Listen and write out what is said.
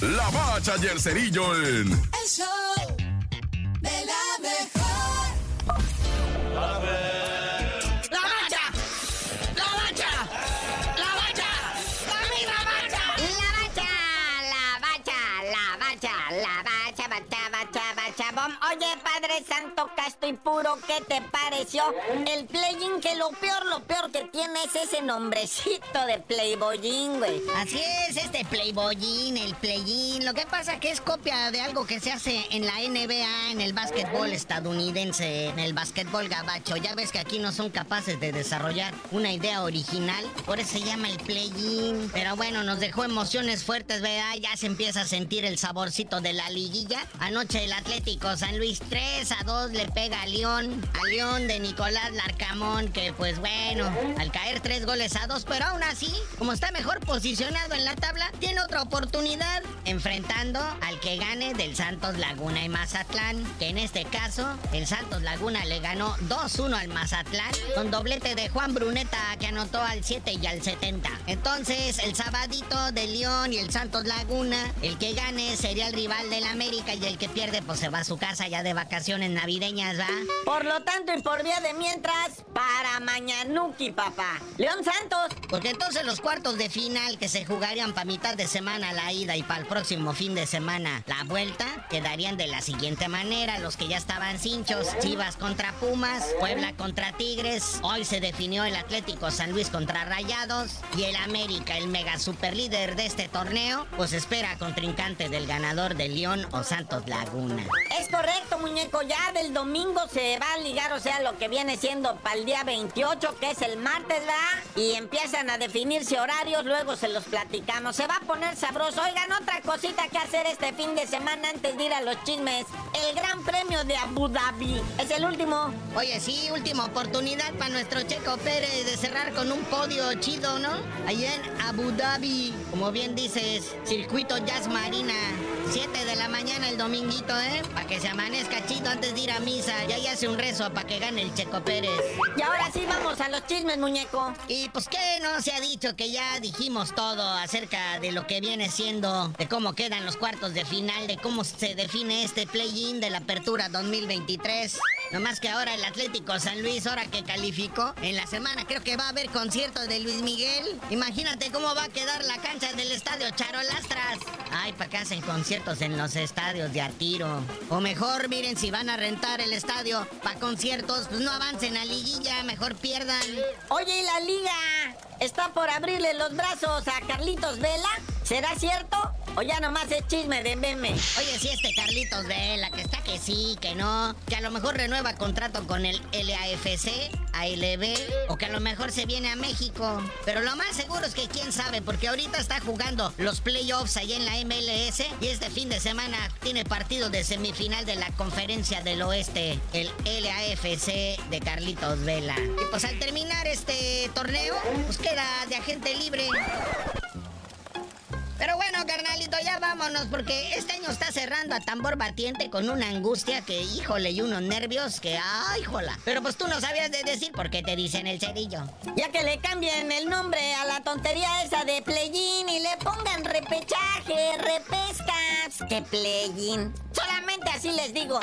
La Bacha y el Cerillo en... El show de la mejor. La bacha, la bacha, la bacha, la misma bacha. La bacha, la bacha, la bacha, la bacha, bacha, Santo, casto y puro, ¿qué te pareció? El playing, que lo peor, lo peor que tiene es ese nombrecito de playboyín, güey. Así es, este Playboyín, el Playin. Lo que pasa que es copia de algo que se hace en la NBA, en el básquetbol estadounidense, en el básquetbol gabacho. Ya ves que aquí no son capaces de desarrollar una idea original, por eso se llama el Playin. Pero bueno, nos dejó emociones fuertes, ¿verdad? Ya se empieza a sentir el saborcito de la liguilla. Anoche el Atlético San Luis 3 a 2 le pega a León, a León de Nicolás Larcamón, que pues bueno, al caer tres goles a dos, pero aún así, como está mejor posicionado en la tabla, tiene otra oportunidad enfrentando al que gane del Santos Laguna y Mazatlán, que en este caso el Santos Laguna le ganó 2-1 al Mazatlán con doblete de Juan Bruneta que anotó al 7 y al 70. Entonces, el sabadito de León y el Santos Laguna, el que gane sería el rival del América y el que pierde pues se va a su casa ya de vacaciones navideñas, ¿va? Por lo tanto, y por vía de mientras, para Mañanuki, papá. León Santos. Porque entonces los cuartos de final que se jugarían para mitad de semana la ida y para el próximo fin de semana la vuelta quedarían de la siguiente manera. Los que ya estaban cinchos, Chivas contra Pumas, Puebla contra Tigres. Hoy se definió el Atlético San Luis contra Rayados y el América, el mega super líder de este torneo, pues espera contrincante del ganador de León o Santos Laguna. Es correcto, muñeco. Ya del domingo se va a ligar, o sea, lo que viene siendo para el día 28, que es el martes, ¿verdad? Y empiezan a definirse horarios, luego se los platicamos. Se va a poner sabroso. Oigan, otra cosita que hacer este fin de semana antes de ir a los chismes. El Gran Premio de Abu Dhabi. Es el último. Oye, sí, última oportunidad para nuestro Checo Pérez de cerrar con un podio chido, ¿no? Allá en Abu Dhabi, como bien dices, circuito Jazz Marina. 7 de la mañana el dominguito, ¿eh? Para que se amanezca chido antes de ir a misa. Ya ya hace un rezo para que gane el Checo Pérez. Y ahora sí vamos a los chismes, muñeco. Y pues que no se ha dicho que ya dijimos todo acerca de lo que viene siendo, de cómo quedan los cuartos de final, de cómo se define este play-in de la apertura 2023. No más que ahora el Atlético San Luis, ahora que calificó, en la semana creo que va a haber concierto de Luis Miguel. Imagínate cómo va a quedar la cancha del estadio Charolastras. Ay, para que hacen conciertos en los estadios de Artiro. O mejor, miren, si van a rentar el estadio para conciertos, pues no avancen a liguilla, mejor pierdan. Oye, ¿y la liga? ¿Está por abrirle los brazos a Carlitos Vela? ¿Será cierto? ¿O ya nomás es chisme de meme? Oye, si este Carlitos Vela, que está que sí, que no, que a lo mejor renueva contrato con el LAFC, ALB, o que a lo mejor se viene a México. Pero lo más seguro es que quién sabe, porque ahorita está jugando los playoffs allá en la MLS y este fin de semana tiene partido de semifinal de la conferencia del oeste, el LAFC de Carlitos Vela. Y pues al terminar este torneo, pues queda de agente libre. Pero bueno, carnalito, ya vámonos porque este año está cerrando a tambor batiente con una angustia que, híjole, y unos nervios que, ay, jola. Pero pues tú no sabías de decir por qué te dicen el cerillo. Ya que le cambien el nombre a la tontería esa de Playin y le pongan repechaje, repescas. Que Playin. Solamente así les digo.